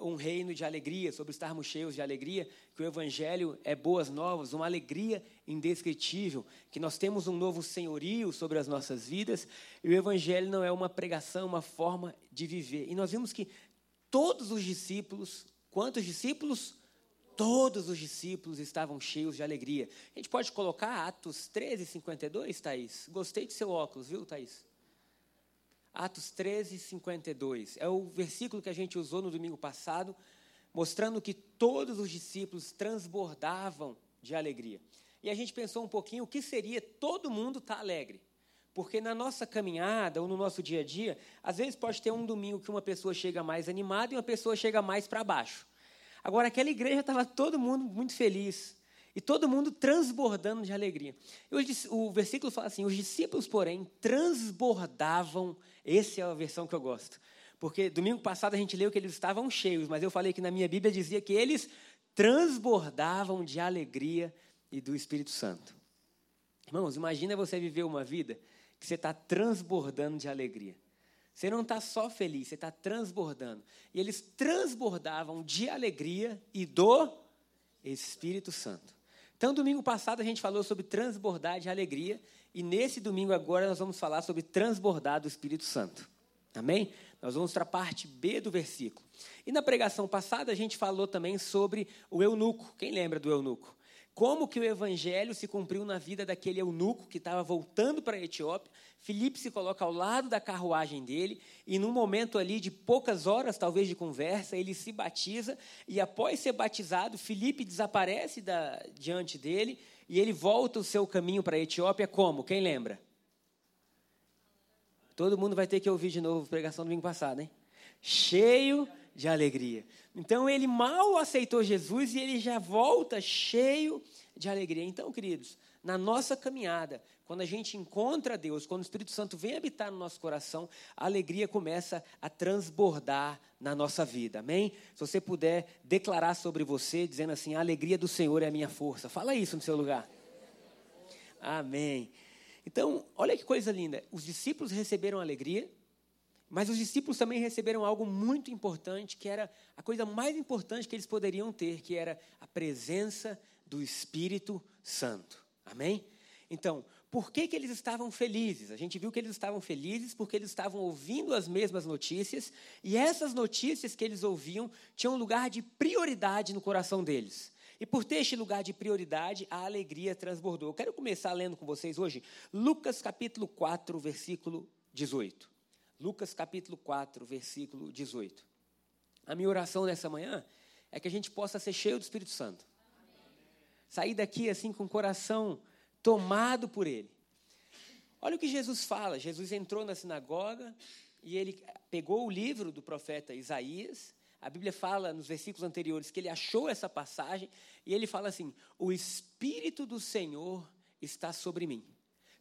um reino de alegria, sobre estarmos cheios de alegria, que o Evangelho é boas novas, uma alegria indescritível, que nós temos um novo senhorio sobre as nossas vidas, e o Evangelho não é uma pregação, uma forma de viver. E nós vimos que todos os discípulos, quantos discípulos? Todos os discípulos estavam cheios de alegria. A gente pode colocar Atos 13, 52, Thaís? Gostei de seu óculos, viu, Thaís? Atos 13, 52. É o versículo que a gente usou no domingo passado, mostrando que todos os discípulos transbordavam de alegria. E a gente pensou um pouquinho o que seria todo mundo estar tá alegre. Porque na nossa caminhada ou no nosso dia a dia, às vezes pode ter um domingo que uma pessoa chega mais animada e uma pessoa chega mais para baixo. Agora, aquela igreja estava todo mundo muito feliz, e todo mundo transbordando de alegria. o versículo fala assim: os discípulos, porém, transbordavam. Essa é a versão que eu gosto. Porque domingo passado a gente leu que eles estavam cheios, mas eu falei que na minha Bíblia dizia que eles transbordavam de alegria e do Espírito Santo. Irmãos, imagina você viver uma vida que você está transbordando de alegria. Você não está só feliz, você está transbordando. E eles transbordavam de alegria e do Espírito Santo. Então, domingo passado a gente falou sobre transbordar de alegria e nesse domingo agora nós vamos falar sobre transbordar do Espírito Santo. Amém? Nós vamos para a parte B do versículo. E na pregação passada a gente falou também sobre o eunuco. Quem lembra do eunuco? Como que o evangelho se cumpriu na vida daquele eunuco que estava voltando para a Etiópia. Filipe se coloca ao lado da carruagem dele e num momento ali de poucas horas, talvez de conversa, ele se batiza e após ser batizado, Filipe desaparece da, diante dele e ele volta o seu caminho para a Etiópia como? Quem lembra? Todo mundo vai ter que ouvir de novo a pregação do domingo passado, hein? Cheio de alegria. Então ele mal aceitou Jesus e ele já volta cheio de alegria. Então, queridos, na nossa caminhada, quando a gente encontra Deus, quando o Espírito Santo vem habitar no nosso coração, a alegria começa a transbordar na nossa vida. Amém? Se você puder declarar sobre você, dizendo assim: a alegria do Senhor é a minha força. Fala isso no seu lugar. Amém. Então, olha que coisa linda. Os discípulos receberam alegria, mas os discípulos também receberam algo muito importante, que era a coisa mais importante que eles poderiam ter, que era a presença do Espírito Santo. Amém? Então, por que, que eles estavam felizes? A gente viu que eles estavam felizes porque eles estavam ouvindo as mesmas notícias, e essas notícias que eles ouviam tinham um lugar de prioridade no coração deles. E por ter este lugar de prioridade, a alegria transbordou. Eu quero começar lendo com vocês hoje Lucas capítulo 4, versículo 18. Lucas capítulo 4, versículo 18. A minha oração nessa manhã é que a gente possa ser cheio do Espírito Santo. Sair daqui assim com o coração tomado por Ele. Olha o que Jesus fala. Jesus entrou na sinagoga e ele pegou o livro do profeta Isaías. A Bíblia fala nos versículos anteriores que ele achou essa passagem e ele fala assim: O Espírito do Senhor está sobre mim,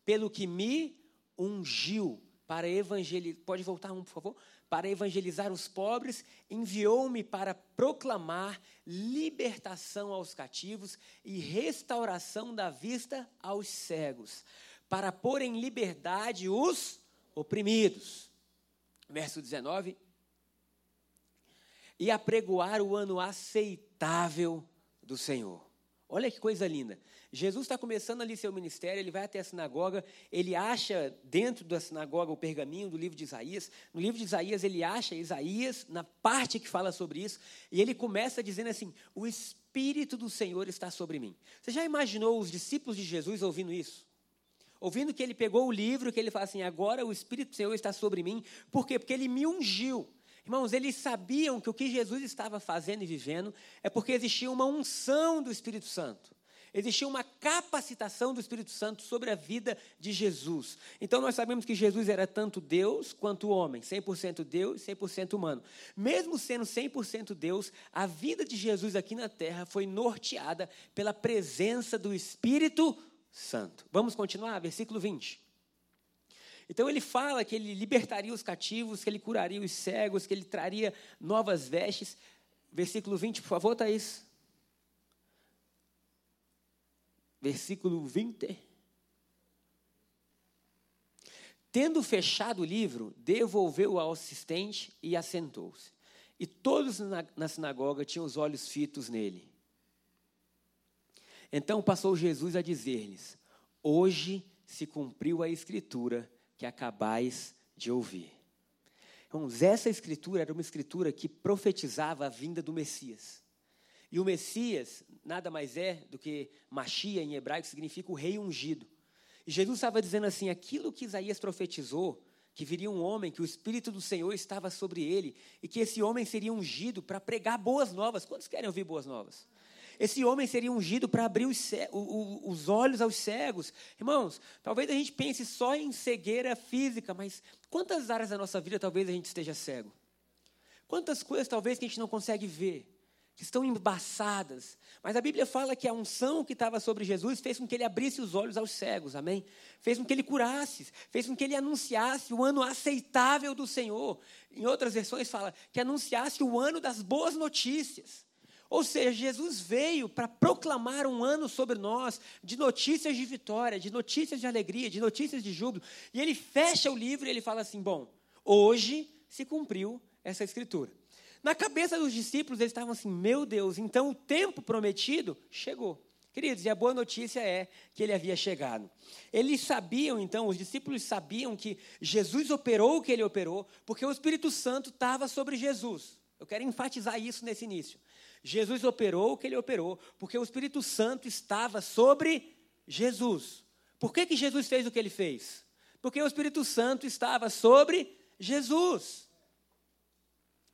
pelo que me ungiu para evangelizar, pode voltar um, por favor? Para evangelizar os pobres, enviou-me para proclamar libertação aos cativos e restauração da vista aos cegos, para pôr em liberdade os oprimidos. Verso 19. E apregoar o ano aceitável do Senhor. Olha que coisa linda. Jesus está começando ali seu ministério, ele vai até a sinagoga, ele acha dentro da sinagoga o pergaminho do livro de Isaías. No livro de Isaías, ele acha Isaías na parte que fala sobre isso, e ele começa dizendo assim: O Espírito do Senhor está sobre mim. Você já imaginou os discípulos de Jesus ouvindo isso? Ouvindo que ele pegou o livro, que ele fala assim: Agora o Espírito do Senhor está sobre mim. Por quê? Porque ele me ungiu. Irmãos, eles sabiam que o que Jesus estava fazendo e vivendo é porque existia uma unção do Espírito Santo. Existia uma capacitação do Espírito Santo sobre a vida de Jesus. Então nós sabemos que Jesus era tanto Deus quanto homem, 100% Deus e 100% humano. Mesmo sendo 100% Deus, a vida de Jesus aqui na terra foi norteada pela presença do Espírito Santo. Vamos continuar? Versículo 20. Então ele fala que ele libertaria os cativos, que ele curaria os cegos, que ele traria novas vestes. Versículo 20, por favor, Thaís. Versículo 20. Tendo fechado o livro, devolveu ao assistente e assentou-se. E todos na, na sinagoga tinham os olhos fitos nele. Então passou Jesus a dizer-lhes: Hoje se cumpriu a escritura que acabais de ouvir. Irmãos, essa escritura era uma escritura que profetizava a vinda do Messias. E o Messias nada mais é do que Machia em hebraico significa o rei ungido. E Jesus estava dizendo assim: aquilo que Isaías profetizou, que viria um homem, que o Espírito do Senhor estava sobre ele, e que esse homem seria ungido para pregar boas novas. Quantos querem ouvir boas novas? Esse homem seria ungido para abrir os, os, olhos aos cegos. Irmãos, talvez a gente pense só em cegueira física, mas quantas áreas da nossa vida talvez a gente esteja cego? Quantas coisas talvez que a gente não consegue ver? Que estão embaçadas. Mas a Bíblia fala que a unção que estava sobre Jesus fez com que ele abrisse os olhos aos cegos, amém? Fez com que ele curasse, fez com que ele anunciasse o ano aceitável do Senhor. Em outras versões fala que anunciasse o ano das boas notícias. Ou seja, Jesus veio para proclamar um ano sobre nós de notícias de vitória, de notícias de alegria, de notícias de júbilo. E ele fecha o livro e ele fala assim: Bom, hoje se cumpriu essa escritura. Na cabeça dos discípulos, eles estavam assim: Meu Deus, então o tempo prometido chegou. Queridos, e a boa notícia é que ele havia chegado. Eles sabiam, então, os discípulos sabiam que Jesus operou o que ele operou, porque o Espírito Santo estava sobre Jesus. Eu quero enfatizar isso nesse início. Jesus operou o que ele operou, porque o Espírito Santo estava sobre Jesus. Por que, que Jesus fez o que ele fez? Porque o Espírito Santo estava sobre Jesus.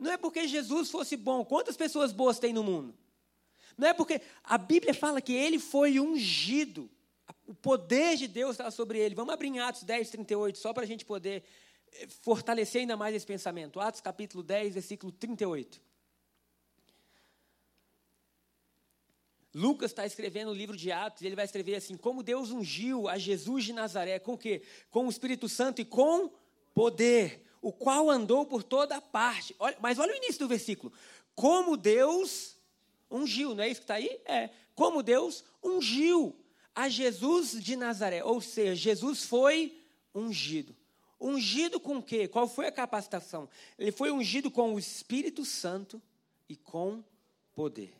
Não é porque Jesus fosse bom. Quantas pessoas boas tem no mundo? Não é porque a Bíblia fala que ele foi ungido. O poder de Deus estava sobre ele. Vamos abrir em Atos 10, 38, só para a gente poder eh, fortalecer ainda mais esse pensamento. Atos capítulo 10, versículo 38. Lucas está escrevendo o livro de Atos e ele vai escrever assim: como Deus ungiu a Jesus de Nazaré, com o quê? Com o Espírito Santo e com poder, o qual andou por toda parte. Olha, mas olha o início do versículo. Como Deus ungiu, não é isso que está aí? É. Como Deus ungiu a Jesus de Nazaré. Ou seja, Jesus foi ungido. Ungido com o quê? Qual foi a capacitação? Ele foi ungido com o Espírito Santo e com poder.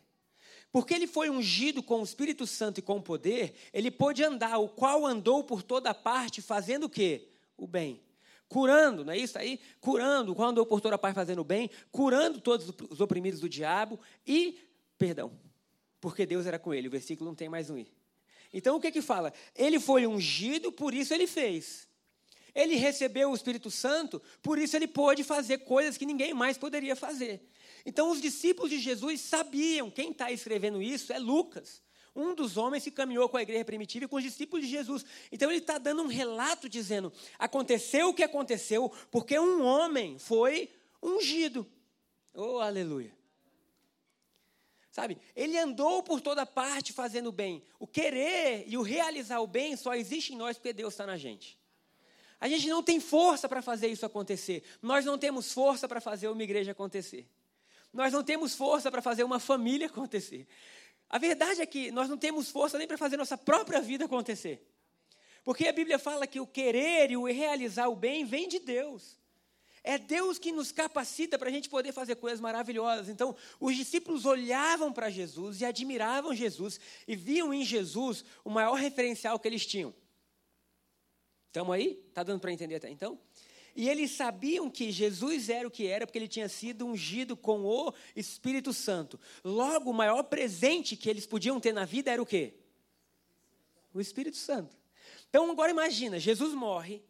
Porque ele foi ungido com o Espírito Santo e com poder, ele pôde andar, o qual andou por toda parte, fazendo o quê? O bem. Curando, não é isso aí? Curando, o qual andou por toda parte fazendo bem, curando todos os oprimidos do diabo e, perdão, porque Deus era com ele. O versículo não tem mais um i. Então o que que fala? Ele foi ungido, por isso ele fez. Ele recebeu o Espírito Santo, por isso ele pôde fazer coisas que ninguém mais poderia fazer. Então, os discípulos de Jesus sabiam, quem está escrevendo isso é Lucas, um dos homens que caminhou com a igreja primitiva e com os discípulos de Jesus. Então, ele está dando um relato dizendo: aconteceu o que aconteceu, porque um homem foi ungido. Oh, aleluia. Sabe, ele andou por toda parte fazendo o bem. O querer e o realizar o bem só existe em nós porque Deus está na gente. A gente não tem força para fazer isso acontecer. Nós não temos força para fazer uma igreja acontecer. Nós não temos força para fazer uma família acontecer. A verdade é que nós não temos força nem para fazer nossa própria vida acontecer. Porque a Bíblia fala que o querer e o realizar o bem vem de Deus. É Deus que nos capacita para a gente poder fazer coisas maravilhosas. Então, os discípulos olhavam para Jesus e admiravam Jesus e viam em Jesus o maior referencial que eles tinham. Estamos aí? Está dando para entender até então? E eles sabiam que Jesus era o que era, porque ele tinha sido ungido com o Espírito Santo. Logo, o maior presente que eles podiam ter na vida era o quê? O Espírito Santo. Então, agora imagina, Jesus morre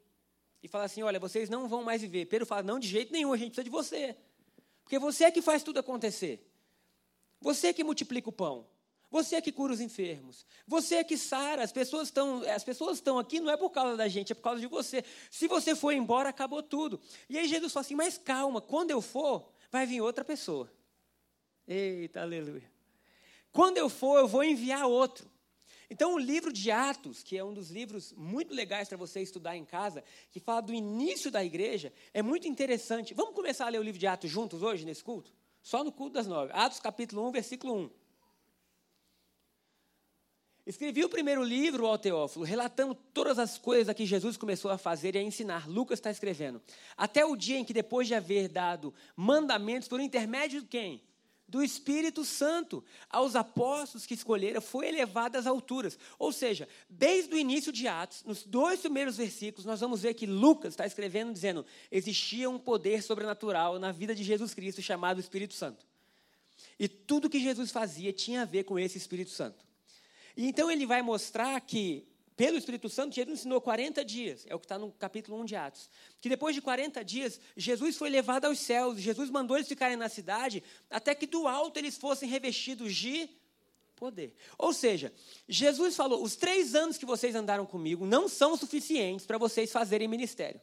e fala assim: olha, vocês não vão mais viver. Pedro fala: não, de jeito nenhum, a gente precisa de você. Porque você é que faz tudo acontecer. Você é que multiplica o pão. Você é que cura os enfermos. Você é que sara. As pessoas estão, as pessoas estão aqui não é por causa da gente, é por causa de você. Se você for embora, acabou tudo. E aí Jesus fala assim: "Mas calma, quando eu for, vai vir outra pessoa". Eita, aleluia. Quando eu for, eu vou enviar outro. Então, o livro de Atos, que é um dos livros muito legais para você estudar em casa, que fala do início da igreja, é muito interessante. Vamos começar a ler o livro de Atos juntos hoje, nesse culto? Só no culto das nove. Atos, capítulo 1, versículo 1. Escrevi o primeiro livro ao Teófilo, relatando todas as coisas que Jesus começou a fazer e a ensinar. Lucas está escrevendo. Até o dia em que, depois de haver dado mandamentos por intermédio de quem? Do Espírito Santo aos apóstolos que escolheram, foi elevado às alturas. Ou seja, desde o início de Atos, nos dois primeiros versículos, nós vamos ver que Lucas está escrevendo dizendo: existia um poder sobrenatural na vida de Jesus Cristo chamado Espírito Santo. E tudo que Jesus fazia tinha a ver com esse Espírito Santo. E então ele vai mostrar que, pelo Espírito Santo, Jesus ensinou 40 dias, é o que está no capítulo 1 de Atos. Que depois de 40 dias, Jesus foi levado aos céus, Jesus mandou eles ficarem na cidade, até que do alto eles fossem revestidos de poder. Ou seja, Jesus falou: os três anos que vocês andaram comigo não são suficientes para vocês fazerem ministério.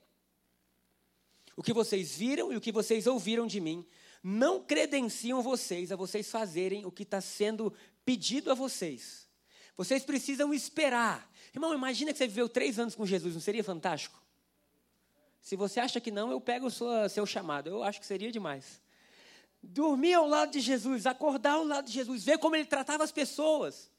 O que vocês viram e o que vocês ouviram de mim não credenciam vocês a vocês fazerem o que está sendo pedido a vocês. Vocês precisam esperar. Irmão, imagina que você viveu três anos com Jesus, não seria fantástico? Se você acha que não, eu pego o seu, chamado. Eu acho que seria demais. Dormir ao lado de Jesus, acordar ao lado de Jesus, ver como ele tratava as pessoas,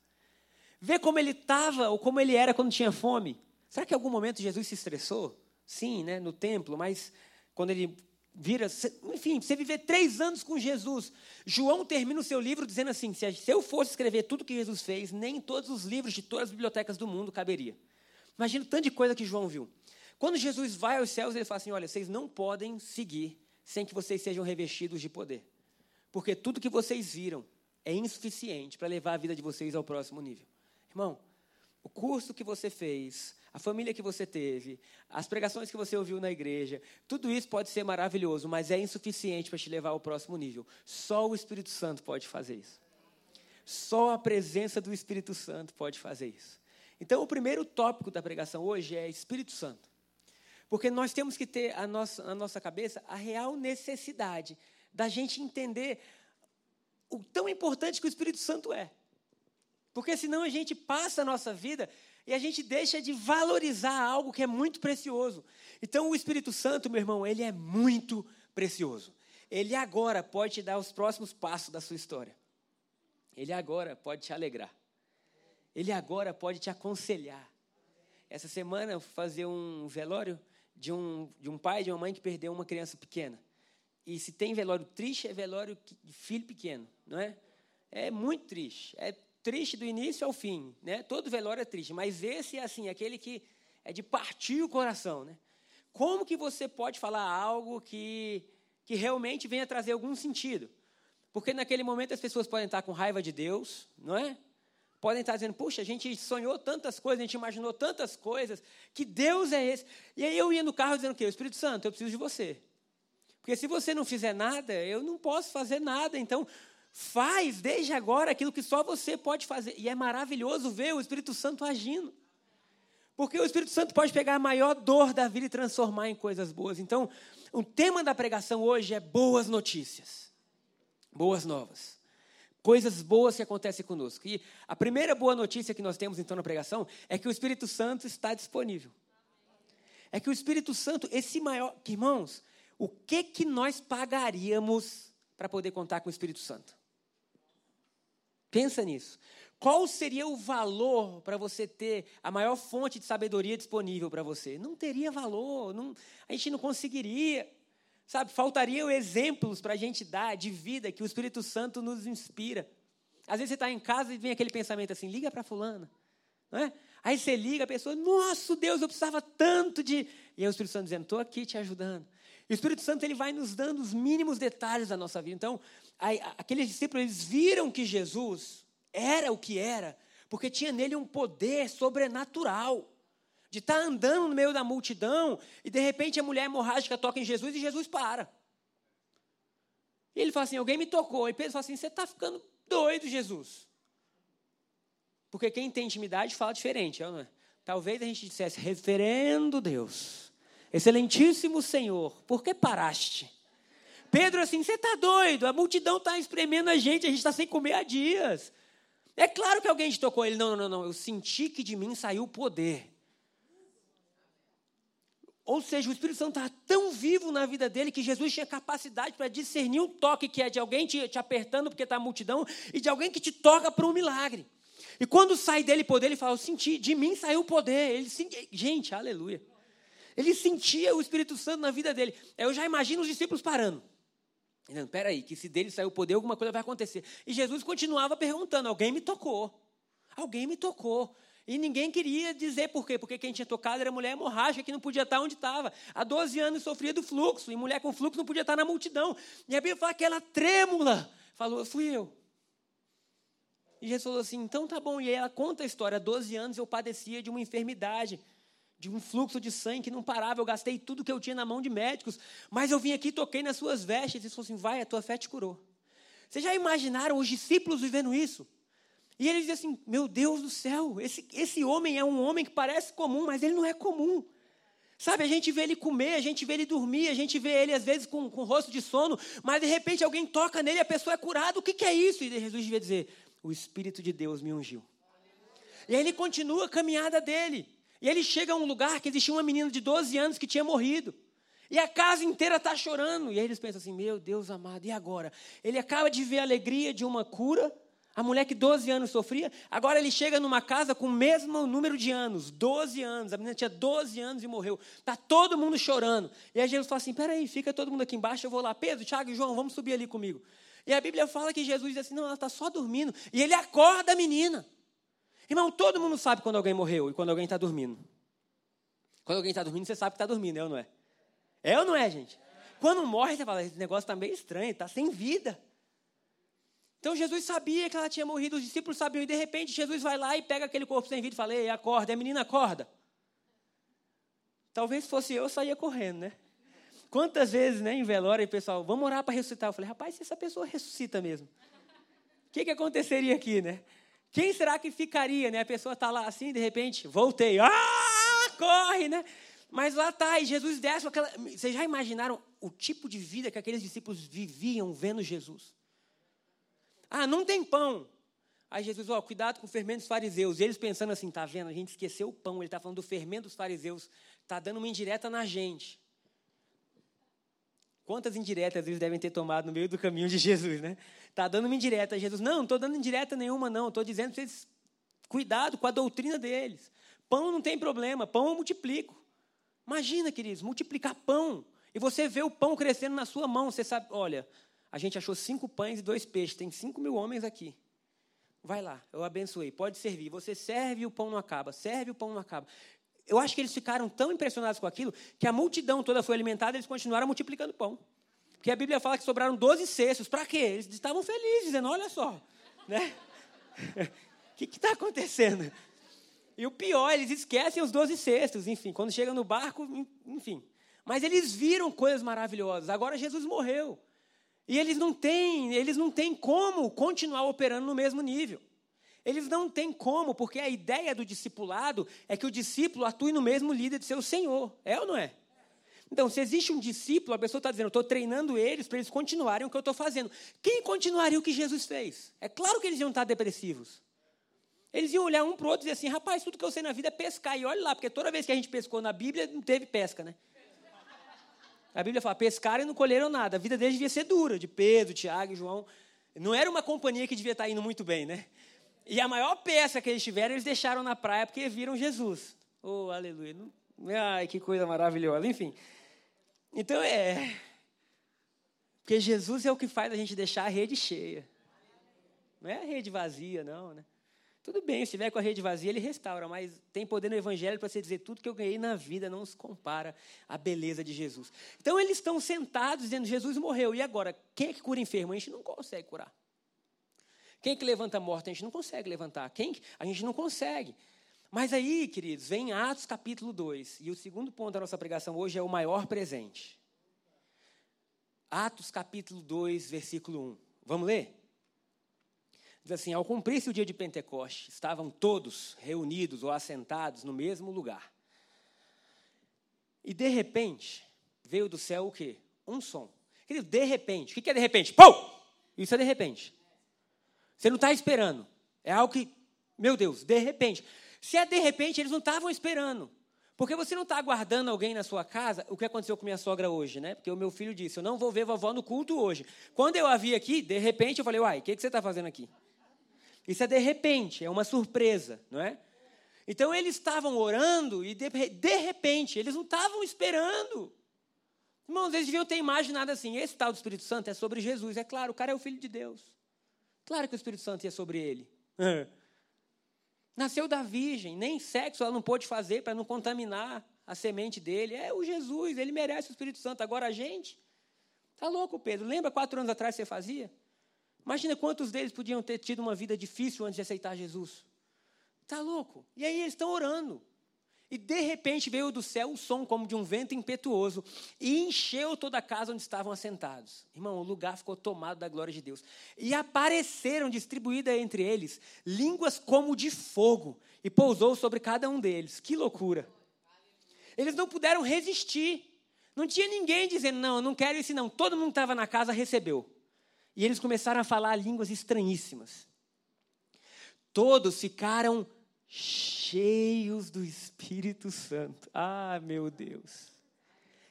ver como ele estava ou como ele era quando tinha fome. Será que em algum momento Jesus se estressou? Sim, né, no templo, mas quando ele vira, enfim, você viver três anos com Jesus. João termina o seu livro dizendo assim: se eu fosse escrever tudo que Jesus fez, nem todos os livros de todas as bibliotecas do mundo caberia. Imagina o tanto de coisa que João viu. Quando Jesus vai aos céus, ele fala assim: olha, vocês não podem seguir sem que vocês sejam revestidos de poder. Porque tudo que vocês viram é insuficiente para levar a vida de vocês ao próximo nível. Irmão, o curso que você fez, a família que você teve, as pregações que você ouviu na igreja, tudo isso pode ser maravilhoso, mas é insuficiente para te levar ao próximo nível. Só o Espírito Santo pode fazer isso. Só a presença do Espírito Santo pode fazer isso. Então, o primeiro tópico da pregação hoje é Espírito Santo. Porque nós temos que ter a nossa, na nossa cabeça a real necessidade da gente entender o tão importante que o Espírito Santo é. Porque senão a gente passa a nossa vida e a gente deixa de valorizar algo que é muito precioso. Então, o Espírito Santo, meu irmão, ele é muito precioso. Ele agora pode te dar os próximos passos da sua história. Ele agora pode te alegrar. Ele agora pode te aconselhar. Essa semana eu fui fazer um velório de um, de um pai e de uma mãe que perdeu uma criança pequena. E se tem velório triste, é velório de filho pequeno, não é? É muito triste. É triste do início ao fim, né? Todo velório é triste, mas esse é assim, aquele que é de partir o coração, né? Como que você pode falar algo que que realmente venha trazer algum sentido? Porque naquele momento as pessoas podem estar com raiva de Deus, não é? Podem estar dizendo, puxa, a gente sonhou tantas coisas, a gente imaginou tantas coisas, que Deus é esse. E aí eu ia no carro dizendo o quê? Espírito Santo, eu preciso de você. Porque se você não fizer nada, eu não posso fazer nada. Então, Faz desde agora aquilo que só você pode fazer. E é maravilhoso ver o Espírito Santo agindo. Porque o Espírito Santo pode pegar a maior dor da vida e transformar em coisas boas. Então, o tema da pregação hoje é boas notícias. Boas novas. Coisas boas que acontecem conosco. E a primeira boa notícia que nós temos então na pregação é que o Espírito Santo está disponível. É que o Espírito Santo, esse maior. Irmãos, o que, que nós pagaríamos para poder contar com o Espírito Santo? Pensa nisso. Qual seria o valor para você ter a maior fonte de sabedoria disponível para você? Não teria valor, não, a gente não conseguiria. Sabe, faltariam exemplos para a gente dar de vida que o Espírito Santo nos inspira. Às vezes você está em casa e vem aquele pensamento assim: liga para Fulana. Não é? Aí você liga, a pessoa, nosso Deus, eu precisava tanto de. E aí o Espírito Santo dizendo: estou aqui te ajudando. O Espírito Santo ele vai nos dando os mínimos detalhes da nossa vida. Então, aqueles discípulos eles viram que Jesus era o que era, porque tinha nele um poder sobrenatural. De estar tá andando no meio da multidão e de repente a mulher hemorrágica toca em Jesus e Jesus para. E ele fala assim: alguém me tocou. E Pedro fala assim: você está ficando doido, Jesus. Porque quem tem intimidade fala diferente, não é? Talvez a gente dissesse, reverendo Deus, excelentíssimo Senhor, por que paraste? Pedro assim, você está doido? A multidão está espremendo a gente, a gente está sem comer há dias. É claro que alguém te tocou ele. Não, não, não, eu senti que de mim saiu o poder. Ou seja, o Espírito Santo estava tão vivo na vida dele que Jesus tinha capacidade para discernir um toque que é de alguém te, te apertando porque está a multidão e de alguém que te toca para um milagre. E quando sai dele poder, ele fala: Eu senti, de mim saiu o poder. Ele gente, aleluia. Ele sentia o Espírito Santo na vida dele. Eu já imagino os discípulos parando. Dizendo, peraí, que se dele saiu o poder, alguma coisa vai acontecer. E Jesus continuava perguntando: alguém me tocou. Alguém me tocou. E ninguém queria dizer por quê, porque quem tinha tocado era mulher hemorrágica que não podia estar onde estava. Há 12 anos sofria do fluxo, e mulher com fluxo não podia estar na multidão. E a Bíblia fala que ela trêmula. Falou, fui eu. E Jesus falou assim: então tá bom. E ela conta a história: há 12 anos eu padecia de uma enfermidade, de um fluxo de sangue que não parava. Eu gastei tudo que eu tinha na mão de médicos, mas eu vim aqui, toquei nas suas vestes. E falou assim: vai, a tua fé te curou. Vocês já imaginaram os discípulos vivendo isso? E ele diz assim: Meu Deus do céu, esse, esse homem é um homem que parece comum, mas ele não é comum. Sabe, a gente vê ele comer, a gente vê ele dormir, a gente vê ele às vezes com, com rosto de sono, mas de repente alguém toca nele e a pessoa é curada. O que, que é isso? E Jesus devia dizer: O Espírito de Deus me ungiu. E aí ele continua a caminhada dele. E ele chega a um lugar que existia uma menina de 12 anos que tinha morrido. E a casa inteira está chorando. E aí eles pensam assim: Meu Deus amado, e agora? Ele acaba de ver a alegria de uma cura a mulher que 12 anos sofria, agora ele chega numa casa com o mesmo número de anos, 12 anos. A menina tinha 12 anos e morreu. Está todo mundo chorando. E aí Jesus fala assim: peraí, fica todo mundo aqui embaixo, eu vou lá. Pedro, Tiago e João, vamos subir ali comigo. E a Bíblia fala que Jesus diz assim: não, ela está só dormindo. E ele acorda a menina. Irmão, todo mundo sabe quando alguém morreu e quando alguém está dormindo. Quando alguém está dormindo, você sabe que está dormindo, é ou não é? É ou não é, gente? Quando morre, você fala: esse negócio está meio estranho, está sem vida. Então Jesus sabia que ela tinha morrido, os discípulos sabiam, e de repente Jesus vai lá e pega aquele corpo sem vida e fala: Ei, acorda, e a menina acorda. Talvez fosse eu, eu saía correndo, né? Quantas vezes, né, em velório, o pessoal, vamos orar para ressuscitar. Eu falei, rapaz, se essa pessoa ressuscita mesmo, o que, que aconteceria aqui, né? Quem será que ficaria, né? A pessoa está lá assim, de repente, voltei, ah, corre, né? Mas lá está, e Jesus desce aquela. Vocês já imaginaram o tipo de vida que aqueles discípulos viviam vendo Jesus? Ah, não tem pão. Aí Jesus, ó, cuidado com o fermento dos fariseus. E eles pensando assim, tá vendo? A gente esqueceu o pão. Ele está falando do fermento dos fariseus. Está dando uma indireta na gente. Quantas indiretas eles devem ter tomado no meio do caminho de Jesus, né? Está dando uma indireta. Jesus, não, não estou dando indireta nenhuma, não. Estou dizendo para vocês, cuidado com a doutrina deles. Pão não tem problema, pão eu multiplico. Imagina, queridos, multiplicar pão. E você vê o pão crescendo na sua mão. Você sabe, olha, a gente achou cinco pães e dois peixes. Tem cinco mil homens aqui. Vai lá, eu abençoei. Pode servir. Você serve e o pão não acaba. Serve e o pão não acaba. Eu acho que eles ficaram tão impressionados com aquilo que a multidão toda foi alimentada e eles continuaram multiplicando pão. Porque a Bíblia fala que sobraram 12 cestos. Para quê? Eles estavam felizes, dizendo: olha só. Né? O que está acontecendo? E o pior, eles esquecem os 12 cestos, enfim, quando chegam no barco, enfim. Mas eles viram coisas maravilhosas. Agora Jesus morreu. E eles não têm, eles não têm como continuar operando no mesmo nível. Eles não têm como, porque a ideia do discipulado é que o discípulo atue no mesmo líder de seu Senhor. É ou não é? Então, se existe um discípulo, a pessoa está dizendo, eu estou treinando eles para eles continuarem o que eu estou fazendo. Quem continuaria o que Jesus fez? É claro que eles iam estar depressivos. Eles iam olhar um para o outro e dizer assim, rapaz, tudo que eu sei na vida é pescar. E olha lá, porque toda vez que a gente pescou na Bíblia, não teve pesca, né? A Bíblia fala: pescaram e não colheram nada. A vida deles devia ser dura, de Pedro, Tiago e João. Não era uma companhia que devia estar indo muito bem, né? E a maior peça que eles tiveram, eles deixaram na praia porque viram Jesus. Oh, aleluia. Ai, que coisa maravilhosa. Enfim. Então é. Porque Jesus é o que faz a gente deixar a rede cheia. Não é a rede vazia, não, né? Tudo bem, se estiver com a rede vazia, ele restaura, mas tem poder no Evangelho para você dizer tudo que eu ganhei na vida não se compara à beleza de Jesus. Então eles estão sentados dizendo: Jesus morreu, e agora? Quem é que cura enfermo? A gente não consegue curar. Quem é que levanta morto? A gente não consegue levantar. Quem? A gente não consegue. Mas aí, queridos, vem Atos capítulo 2, e o segundo ponto da nossa pregação hoje é o maior presente. Atos capítulo 2, versículo 1. Vamos ler? Diz assim: ao cumprir-se o dia de Pentecoste, estavam todos reunidos ou assentados no mesmo lugar. E de repente, veio do céu o quê? Um som. Querido, de repente. O que é de repente? Pum! Isso é de repente. Você não está esperando. É algo que, meu Deus, de repente. Se é de repente, eles não estavam esperando. Porque você não está aguardando alguém na sua casa, o que aconteceu com minha sogra hoje, né? Porque o meu filho disse: Eu não vou ver vovó no culto hoje. Quando eu a vi aqui, de repente, eu falei: Uai, o que, que você está fazendo aqui? Isso é de repente, é uma surpresa, não é? Então eles estavam orando e de, de repente, eles não estavam esperando. Irmãos, eles deviam ter imaginado assim: esse tal do Espírito Santo é sobre Jesus. É claro, o cara é o filho de Deus. Claro que o Espírito Santo é sobre ele. Nasceu da virgem, nem sexo ela não pôde fazer para não contaminar a semente dele. É o Jesus, ele merece o Espírito Santo. Agora a gente. Tá louco, Pedro? Lembra quatro anos atrás você fazia? Imagina quantos deles podiam ter tido uma vida difícil antes de aceitar Jesus. Tá louco? E aí eles estão orando. E de repente veio do céu um som como de um vento impetuoso e encheu toda a casa onde estavam assentados. Irmão, o lugar ficou tomado da glória de Deus. E apareceram distribuídas entre eles línguas como de fogo e pousou sobre cada um deles. Que loucura! Eles não puderam resistir. Não tinha ninguém dizendo, não, eu não quero isso não. Todo mundo que estava na casa recebeu. E eles começaram a falar línguas estranhíssimas. Todos ficaram cheios do Espírito Santo. Ah, meu Deus.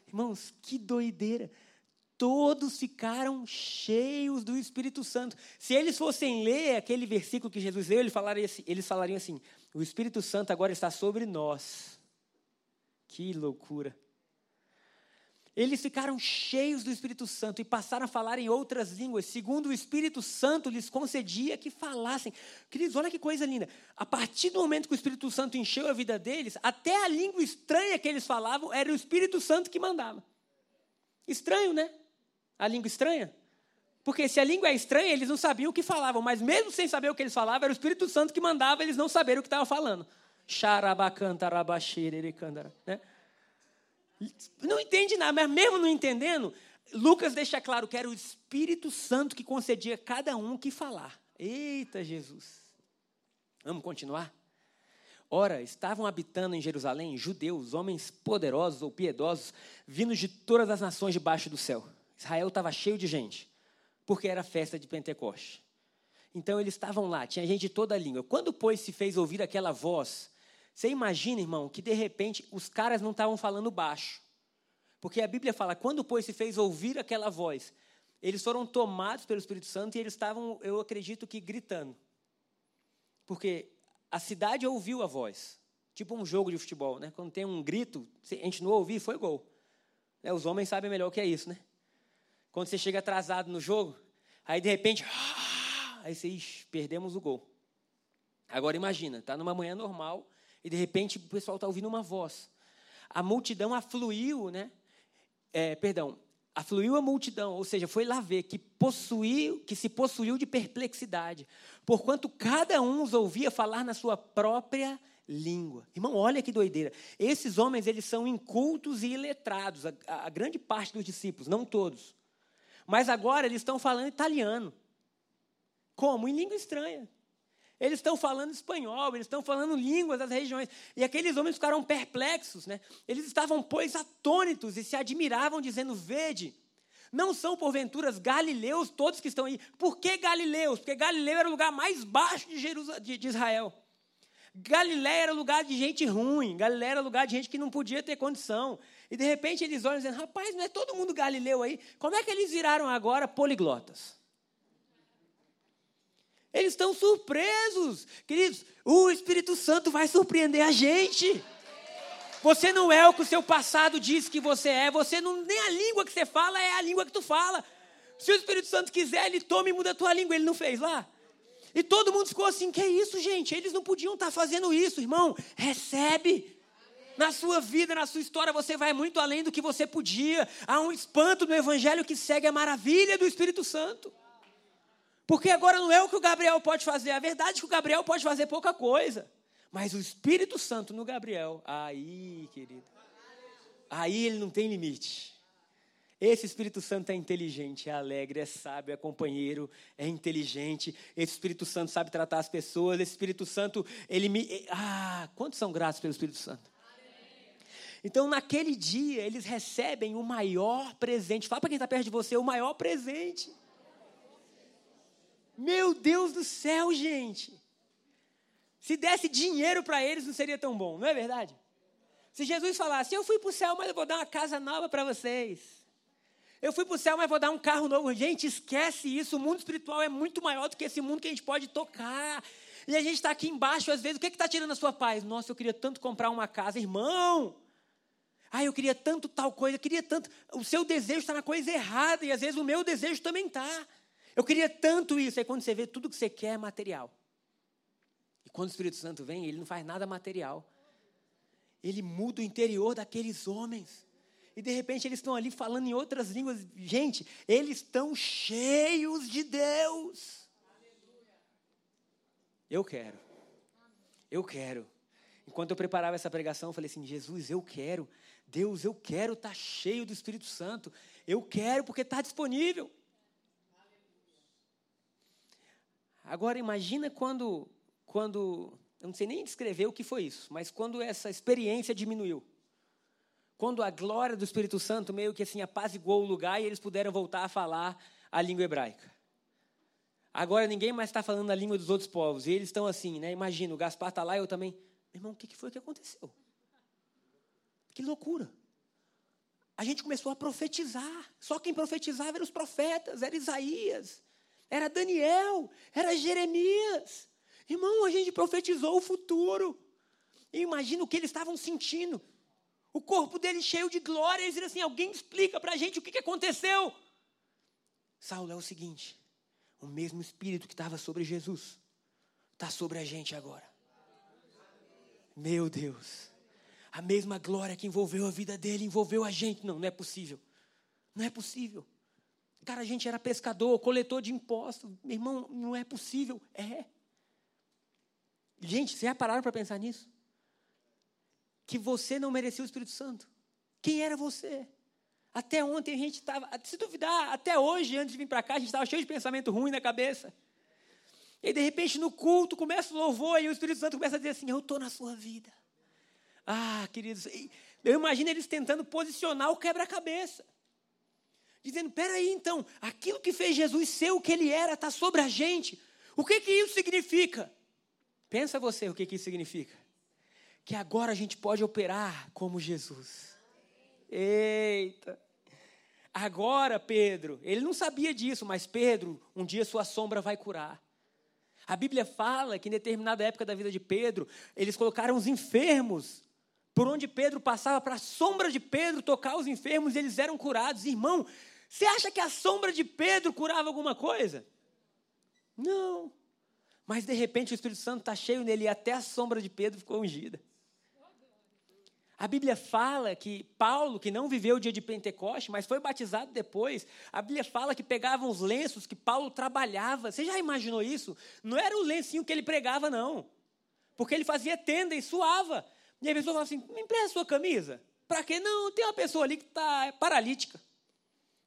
Irmãos, que doideira. Todos ficaram cheios do Espírito Santo. Se eles fossem ler aquele versículo que Jesus leu, eles falariam assim, eles falariam assim: o Espírito Santo agora está sobre nós. Que loucura. Eles ficaram cheios do Espírito Santo e passaram a falar em outras línguas, segundo o Espírito Santo lhes concedia que falassem. Queridos, olha que coisa linda. A partir do momento que o Espírito Santo encheu a vida deles, até a língua estranha que eles falavam era o Espírito Santo que mandava. Estranho, né? A língua estranha. Porque se a língua é estranha, eles não sabiam o que falavam, mas mesmo sem saber o que eles falavam, era o Espírito Santo que mandava eles não saberem o que estavam falando. Xarabacantarabaxererecandara, né? Não entende nada, mas mesmo não entendendo, Lucas deixa claro que era o Espírito Santo que concedia a cada um que falar. Eita Jesus. Vamos continuar? Ora, estavam habitando em Jerusalém judeus, homens poderosos ou piedosos, vindos de todas as nações debaixo do céu. Israel estava cheio de gente, porque era festa de Pentecoste. Então eles estavam lá, tinha gente de toda a língua. Quando, pois, se fez ouvir aquela voz você imagina, irmão, que de repente os caras não estavam falando baixo. Porque a Bíblia fala, quando, pois, se fez ouvir aquela voz, eles foram tomados pelo Espírito Santo e eles estavam, eu acredito que, gritando. Porque a cidade ouviu a voz. Tipo um jogo de futebol, né? Quando tem um grito, a gente não ouvir, foi gol. Né? Os homens sabem melhor o que é isso, né? Quando você chega atrasado no jogo, aí de repente, aí você, ixi, perdemos o gol. Agora imagina, tá numa manhã normal, e de repente o pessoal está ouvindo uma voz. A multidão afluiu, né? É, perdão, afluiu a multidão, ou seja, foi lá ver que possuiu, que se possuiu de perplexidade, porquanto cada um os ouvia falar na sua própria língua. Irmão, olha que doideira. Esses homens, eles são incultos e iletrados, a, a grande parte dos discípulos, não todos. Mas agora eles estão falando italiano. Como? Em língua estranha. Eles estão falando espanhol, eles estão falando línguas das regiões. E aqueles homens ficaram perplexos, né? Eles estavam, pois, atônitos e se admiravam, dizendo: Vede, não são porventuras galileus todos que estão aí. Por que galileus? Porque Galileu era o lugar mais baixo de, Jerusalém, de, Israel. Galiléia era lugar de gente ruim, Galiléia era lugar de gente que não podia ter condição. E de repente eles olham dizendo: rapaz, não é todo mundo galileu aí? Como é que eles viraram agora poliglotas? Eles estão surpresos. Queridos, o Espírito Santo vai surpreender a gente. Você não é o que o seu passado diz que você é. Você não nem a língua que você fala é a língua que tu fala. Se o Espírito Santo quiser, ele toma e muda a tua língua. Ele não fez lá? E todo mundo ficou assim: que é isso, gente? Eles não podiam estar fazendo isso, irmão. Recebe. Na sua vida, na sua história, você vai muito além do que você podia. Há um espanto no Evangelho que segue a maravilha do Espírito Santo. Porque agora não é o que o Gabriel pode fazer. A verdade é que o Gabriel pode fazer pouca coisa. Mas o Espírito Santo no Gabriel, aí, querido, aí ele não tem limite. Esse Espírito Santo é inteligente, é alegre, é sábio, é companheiro, é inteligente. Esse Espírito Santo sabe tratar as pessoas. Esse Espírito Santo, ele me. Ah, quantos são gratos pelo Espírito Santo? Então, naquele dia, eles recebem o maior presente. Fala para quem está perto de você, o maior presente. Meu Deus do céu, gente. Se desse dinheiro para eles, não seria tão bom, não é verdade? Se Jesus falasse, eu fui para o céu, mas eu vou dar uma casa nova para vocês. Eu fui para o céu, mas vou dar um carro novo. Gente, esquece isso. O mundo espiritual é muito maior do que esse mundo que a gente pode tocar. E a gente está aqui embaixo, às vezes, o que está tirando a sua paz? Nossa, eu queria tanto comprar uma casa, irmão. Ah, eu queria tanto tal coisa, eu queria tanto. O seu desejo está na coisa errada, e às vezes o meu desejo também está. Eu queria tanto isso. Aí quando você vê tudo que você quer é material. E quando o Espírito Santo vem, ele não faz nada material. Ele muda o interior daqueles homens. E de repente eles estão ali falando em outras línguas. Gente, eles estão cheios de Deus. Eu quero. Eu quero. Enquanto eu preparava essa pregação, eu falei assim: Jesus, eu quero. Deus, eu quero estar tá cheio do Espírito Santo. Eu quero porque está disponível. Agora imagina quando, quando, eu não sei nem descrever o que foi isso, mas quando essa experiência diminuiu. Quando a glória do Espírito Santo meio que assim apaziguou o lugar e eles puderam voltar a falar a língua hebraica. Agora ninguém mais está falando a língua dos outros povos. E eles estão assim, né? Imagina, o Gaspar está lá e eu também. Meu irmão, o que foi que aconteceu? Que loucura. A gente começou a profetizar. Só quem profetizava eram os profetas, era Isaías era Daniel, era Jeremias. Irmão, a gente profetizou o futuro. E imagina o que eles estavam sentindo. O corpo deles cheio de glória. Eles disseram assim: alguém explica para a gente o que, que aconteceu. Saulo, é o seguinte: o mesmo Espírito que estava sobre Jesus está sobre a gente agora. Meu Deus. A mesma glória que envolveu a vida dele envolveu a gente. Não, não é possível. Não é possível. Cara, a gente era pescador, coletor de impostos. Meu irmão, não é possível. É. Gente, vocês já pararam para pensar nisso? Que você não merecia o Espírito Santo. Quem era você? Até ontem a gente estava, se duvidar, até hoje, antes de vir para cá, a gente estava cheio de pensamento ruim na cabeça. E de repente no culto começa o louvor e o Espírito Santo começa a dizer assim: Eu estou na sua vida. Ah, queridos, eu imagino eles tentando posicionar o quebra-cabeça dizendo: peraí, então, aquilo que fez Jesus ser o que ele era está sobre a gente. O que, que isso significa? Pensa você o que, que isso significa. Que agora a gente pode operar como Jesus. Eita! Agora, Pedro, ele não sabia disso, mas Pedro, um dia sua sombra vai curar. A Bíblia fala que em determinada época da vida de Pedro, eles colocaram os enfermos por onde Pedro passava, para a sombra de Pedro tocar os enfermos, e eles eram curados. Irmão, você acha que a sombra de Pedro curava alguma coisa? Não. Mas de repente o Espírito Santo está cheio nele e até a sombra de Pedro ficou ungida. A Bíblia fala que Paulo, que não viveu o dia de Pentecoste, mas foi batizado depois, a Bíblia fala que pegavam os lenços que Paulo trabalhava. Você já imaginou isso? Não era o lencinho que ele pregava, não. Porque ele fazia tenda e suava. E a pessoa falava assim: me empresta a sua camisa. Para quê? Não, tem uma pessoa ali que está paralítica.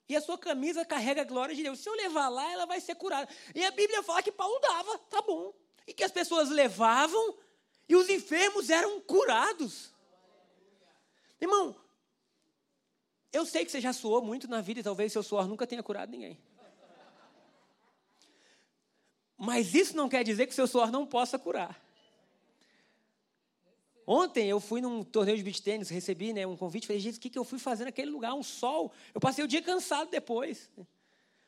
E a sua camisa carrega a glória de Deus. Se eu levar lá, ela vai ser curada. E a Bíblia fala que Paulo dava, tá bom. E que as pessoas levavam e os enfermos eram curados. Irmão, eu sei que você já suou muito na vida e talvez seu suor nunca tenha curado ninguém. Mas isso não quer dizer que seu suor não possa curar. Ontem eu fui num torneio de beach tênis, recebi né, um convite, falei, gente, o que, que eu fui fazer naquele lugar? Um sol. Eu passei o dia cansado depois.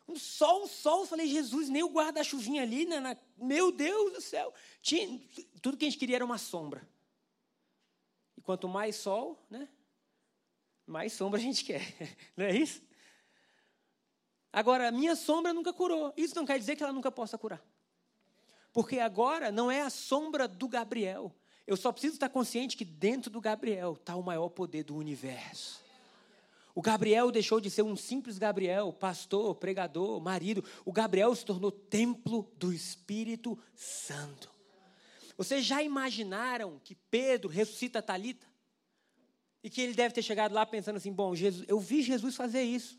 Um sol, um sol. Eu falei, Jesus, nem o guarda-chuvinha ali, né, na, meu Deus do céu. Tinha, tudo que a gente queria era uma sombra. E quanto mais sol, né, mais sombra a gente quer. Não é isso? Agora, minha sombra nunca curou. Isso não quer dizer que ela nunca possa curar. Porque agora não é a sombra do Gabriel eu só preciso estar consciente que dentro do Gabriel está o maior poder do universo. O Gabriel deixou de ser um simples Gabriel, pastor, pregador, marido. O Gabriel se tornou templo do Espírito Santo. Vocês já imaginaram que Pedro ressuscita Talita? E que ele deve ter chegado lá pensando assim: bom, Jesus, eu vi Jesus fazer isso.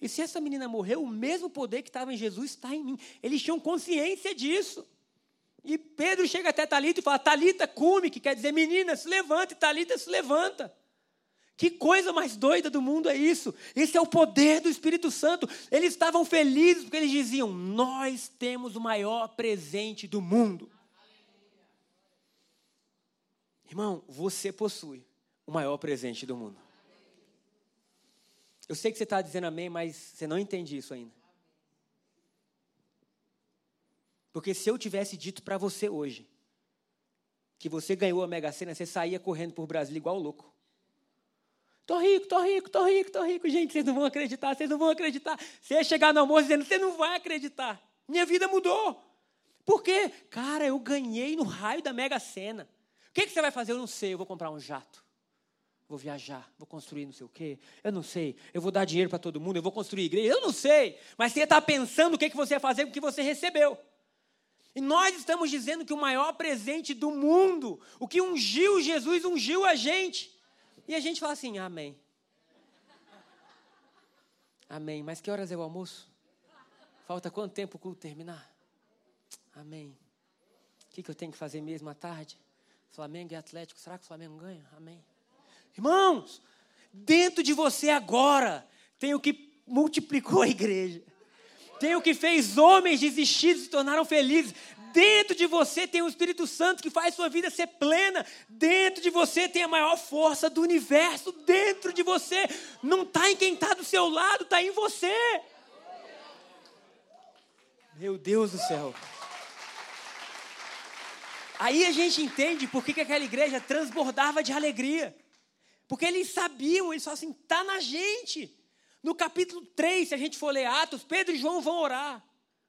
E se essa menina morreu, o mesmo poder que estava em Jesus está em mim. Eles tinham consciência disso. E Pedro chega até Talita e fala: Talita, cume, que quer dizer menina, se levanta, e Talita se levanta. Que coisa mais doida do mundo é isso? Esse é o poder do Espírito Santo. Eles estavam felizes porque eles diziam: Nós temos o maior presente do mundo. Irmão, você possui o maior presente do mundo. Eu sei que você está dizendo amém, mas você não entende isso ainda. Porque se eu tivesse dito para você hoje que você ganhou a Mega Sena, você saía correndo por Brasília igual louco. Tô rico, tô rico, tô rico, tô rico. Gente, vocês não vão acreditar, vocês não vão acreditar. Você ia chegar no almoço dizendo, você não vai acreditar. Minha vida mudou. Por quê? Cara, eu ganhei no raio da Mega Sena. O que, que você vai fazer? Eu não sei, eu vou comprar um jato. Vou viajar, vou construir não sei o quê. Eu não sei. Eu vou dar dinheiro para todo mundo, eu vou construir igreja. Eu não sei. Mas você está pensando o que, que você ia fazer com o que você recebeu. E nós estamos dizendo que o maior presente do mundo, o que ungiu Jesus, ungiu a gente. E a gente fala assim: Amém. Amém. Mas que horas é o almoço? Falta quanto tempo o culto terminar? Amém. O que, que eu tenho que fazer mesmo à tarde? Flamengo e Atlético. Será que o Flamengo ganha? Amém. Irmãos, dentro de você agora tem o que multiplicou a igreja. Tem o que fez homens desistidos se tornaram felizes. Dentro de você tem o Espírito Santo que faz sua vida ser plena. Dentro de você tem a maior força do universo. Dentro de você não está em quem está do seu lado, está em você. Meu Deus do céu. Aí a gente entende por que, que aquela igreja transbordava de alegria. Porque eles sabiam, eles falaram assim: está na gente. No capítulo 3, se a gente for ler Atos, Pedro e João vão orar.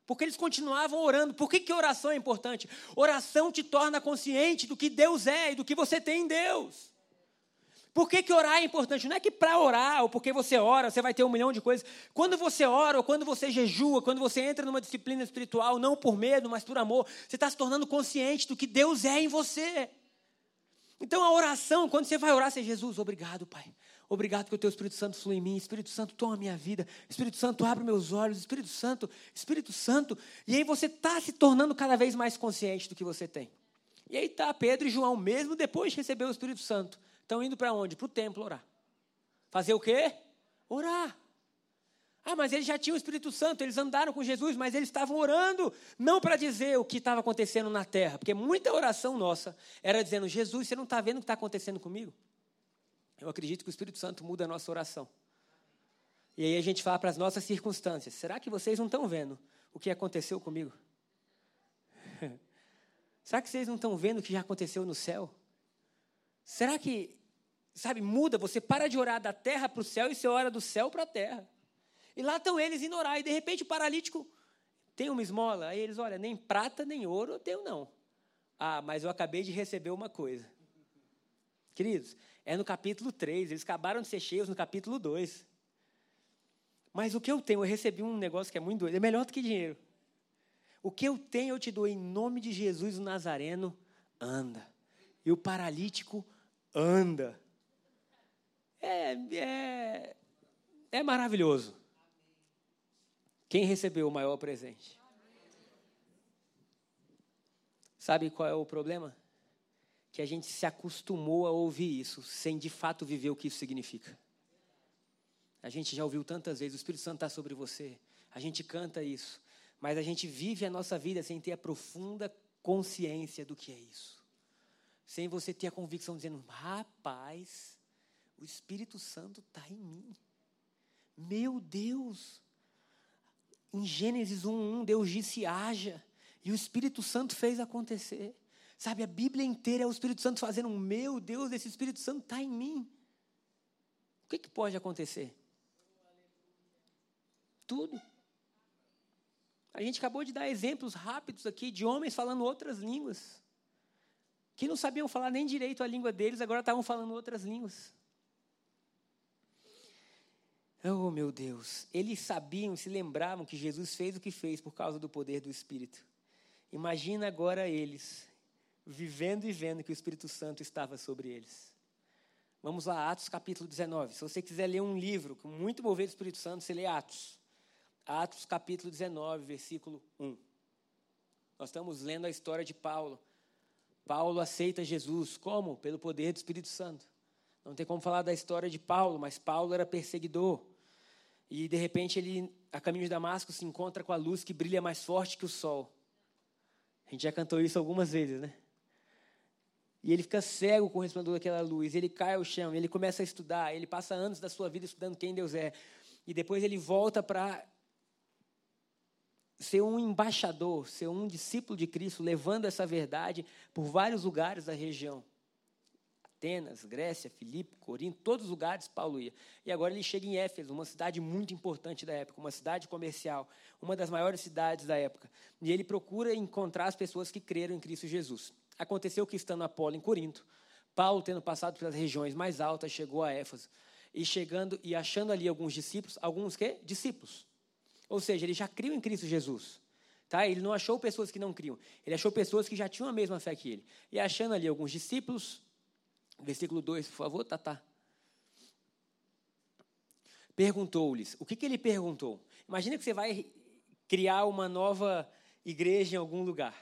Porque eles continuavam orando. Por que, que oração é importante? Oração te torna consciente do que Deus é e do que você tem em Deus. Por que, que orar é importante? Não é que para orar, ou porque você ora, você vai ter um milhão de coisas. Quando você ora, ou quando você jejua, quando você entra numa disciplina espiritual, não por medo, mas por amor, você está se tornando consciente do que Deus é em você. Então a oração, quando você vai orar, você Jesus, obrigado, Pai. Obrigado que o teu Espírito Santo flui em mim. Espírito Santo, toma a minha vida. Espírito Santo, abre meus olhos. Espírito Santo, Espírito Santo. E aí você está se tornando cada vez mais consciente do que você tem. E aí está Pedro e João, mesmo depois de receber o Espírito Santo, estão indo para onde? Para o templo orar. Fazer o quê? Orar. Ah, mas eles já tinham o Espírito Santo, eles andaram com Jesus, mas eles estavam orando, não para dizer o que estava acontecendo na terra, porque muita oração nossa era dizendo: Jesus, você não está vendo o que está acontecendo comigo? Eu acredito que o Espírito Santo muda a nossa oração. E aí a gente fala para as nossas circunstâncias: será que vocês não estão vendo o que aconteceu comigo? será que vocês não estão vendo o que já aconteceu no céu? Será que, sabe, muda? Você para de orar da terra para o céu e você ora do céu para a terra. E lá estão eles indo orar. E de repente o paralítico tem uma esmola. Aí eles, olha, nem prata nem ouro eu tenho, não. Ah, mas eu acabei de receber uma coisa. Queridos, é no capítulo 3. Eles acabaram de ser cheios no capítulo 2. Mas o que eu tenho, eu recebi um negócio que é muito doido. É melhor do que dinheiro. O que eu tenho, eu te dou em nome de Jesus, o Nazareno, anda. E o paralítico anda. É, é, é maravilhoso. Quem recebeu o maior presente? Sabe qual é o problema? Que a gente se acostumou a ouvir isso, sem de fato viver o que isso significa. A gente já ouviu tantas vezes, o Espírito Santo está sobre você. A gente canta isso. Mas a gente vive a nossa vida sem ter a profunda consciência do que é isso. Sem você ter a convicção dizendo, rapaz, o Espírito Santo está em mim. Meu Deus, em Gênesis 1:1, Deus disse: haja, e o Espírito Santo fez acontecer. Sabe, a Bíblia inteira é o Espírito Santo fazendo meu Deus, esse Espírito Santo está em mim. O que, que pode acontecer? Tudo. A gente acabou de dar exemplos rápidos aqui de homens falando outras línguas, que não sabiam falar nem direito a língua deles, agora estavam falando outras línguas. Oh, meu Deus. Eles sabiam, se lembravam que Jesus fez o que fez por causa do poder do Espírito. Imagina agora eles vivendo e vendo que o Espírito Santo estava sobre eles. Vamos lá, Atos capítulo 19. Se você quiser ler um livro com muito mover do Espírito Santo, você lê Atos. Atos capítulo 19, versículo 1. Nós estamos lendo a história de Paulo. Paulo aceita Jesus. Como? Pelo poder do Espírito Santo. Não tem como falar da história de Paulo, mas Paulo era perseguidor. E de repente ele, a caminho de Damasco, se encontra com a luz que brilha mais forte que o sol. A gente já cantou isso algumas vezes, né? E ele fica cego com o resplandor daquela luz. Ele cai ao chão, ele começa a estudar. Ele passa anos da sua vida estudando quem Deus é. E depois ele volta para ser um embaixador, ser um discípulo de Cristo, levando essa verdade por vários lugares da região. Atenas, Grécia, Filipe, Corinto, todos os lugares Paulo ia. E agora ele chega em Éfeso, uma cidade muito importante da época, uma cidade comercial, uma das maiores cidades da época. E ele procura encontrar as pessoas que creram em Cristo Jesus. Aconteceu que estando Apolo em Corinto, Paulo, tendo passado pelas regiões mais altas, chegou a Éfeso. E chegando e achando ali alguns discípulos, alguns que? Discípulos. Ou seja, ele já criou em Cristo Jesus. Tá? Ele não achou pessoas que não criam. Ele achou pessoas que já tinham a mesma fé que ele. E achando ali alguns discípulos, Versículo 2, por favor, Tatá. Perguntou-lhes. O que, que ele perguntou? Imagina que você vai criar uma nova igreja em algum lugar.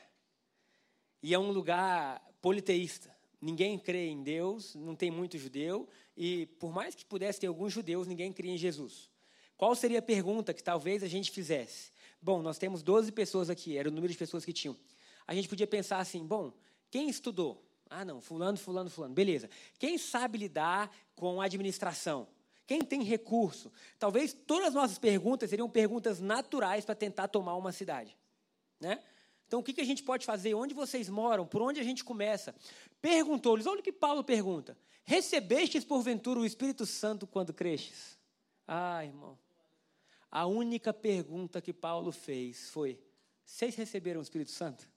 E é um lugar politeísta. Ninguém crê em Deus, não tem muito judeu, e por mais que pudesse ter alguns judeus, ninguém crê em Jesus. Qual seria a pergunta que talvez a gente fizesse? Bom, nós temos 12 pessoas aqui, era o número de pessoas que tinham. A gente podia pensar assim: bom, quem estudou? Ah, não, fulano, fulano, fulano. Beleza. Quem sabe lidar com administração? Quem tem recurso? Talvez todas as nossas perguntas seriam perguntas naturais para tentar tomar uma cidade. Né? Então, o que, a gente pode fazer? Onde vocês moram? Por onde a gente começa? Perguntou-lhes, olha o que Paulo pergunta. Recebestes, porventura, o Espírito Santo quando crestes? Ah, irmão. A única pergunta que Paulo fez foi: vocês receberam o Espírito Santo?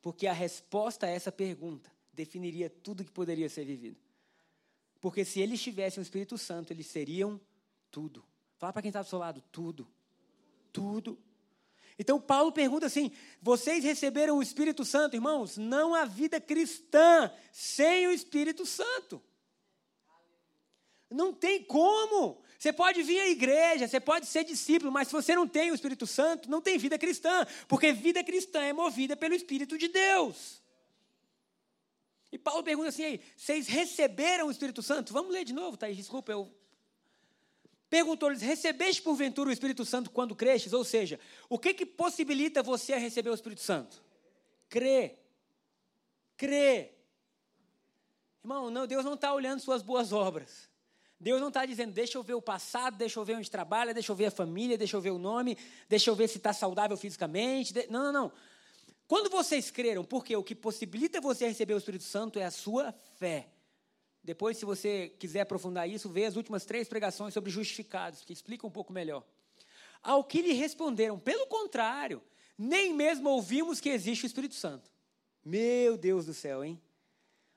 Porque a resposta a essa pergunta definiria tudo que poderia ser vivido. Porque se eles tivessem o Espírito Santo, eles seriam tudo. Fala para quem está do seu lado, tudo. Tudo. Então Paulo pergunta assim: vocês receberam o Espírito Santo, irmãos? Não há vida cristã sem o Espírito Santo. Não tem como. Você pode vir à igreja, você pode ser discípulo, mas se você não tem o Espírito Santo, não tem vida cristã, porque vida cristã é movida pelo Espírito de Deus. E Paulo pergunta assim: vocês receberam o Espírito Santo? Vamos ler de novo, Thaís, desculpa, eu. Perguntou-lhes: recebeste porventura o Espírito Santo quando crestes? Ou seja, o que, que possibilita você a receber o Espírito Santo? Crer. Crer. Irmão, não, Deus não está olhando suas boas obras. Deus não está dizendo, deixa eu ver o passado, deixa eu ver onde trabalha, deixa eu ver a família, deixa eu ver o nome, deixa eu ver se está saudável fisicamente. Não, não, não. Quando vocês creram, porque o que possibilita você receber o Espírito Santo é a sua fé. Depois, se você quiser aprofundar isso, vê as últimas três pregações sobre justificados, que explicam um pouco melhor. Ao que lhe responderam, pelo contrário, nem mesmo ouvimos que existe o Espírito Santo. Meu Deus do céu, hein?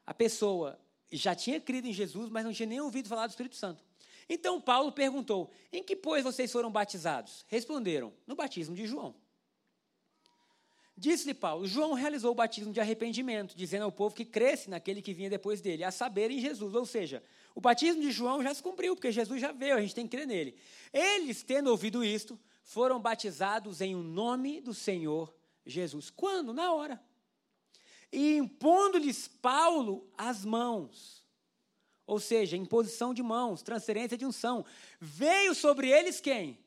A pessoa já tinha crido em Jesus, mas não tinha nem ouvido falar do Espírito Santo. Então Paulo perguntou: Em que, pois, vocês foram batizados? Responderam: No batismo de João. Disse-lhe Paulo: João realizou o batismo de arrependimento, dizendo ao povo que cresce naquele que vinha depois dele, a saber, em Jesus. Ou seja, o batismo de João já se cumpriu, porque Jesus já veio, a gente tem que crer nele. Eles, tendo ouvido isto, foram batizados em o um nome do Senhor Jesus. Quando? Na hora e impondo-lhes Paulo as mãos. Ou seja, imposição de mãos, transferência de unção. Veio sobre eles quem?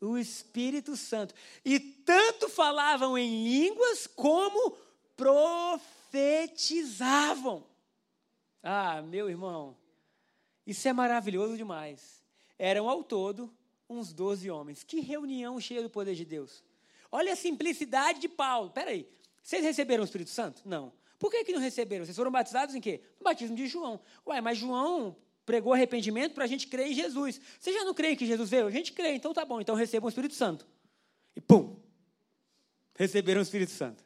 O Espírito Santo. E tanto falavam em línguas como profetizavam. Ah, meu irmão, isso é maravilhoso demais. Eram ao todo uns doze homens. Que reunião cheia do poder de Deus. Olha a simplicidade de Paulo. Peraí, vocês receberam o Espírito Santo? Não. Por que, que não receberam? Vocês foram batizados em quê? No batismo de João. Ué, mas João pregou arrependimento para a gente crer em Jesus. Vocês já não creem que Jesus veio? A gente crê, então tá bom, então recebam o Espírito Santo. E pum! Receberam o Espírito Santo.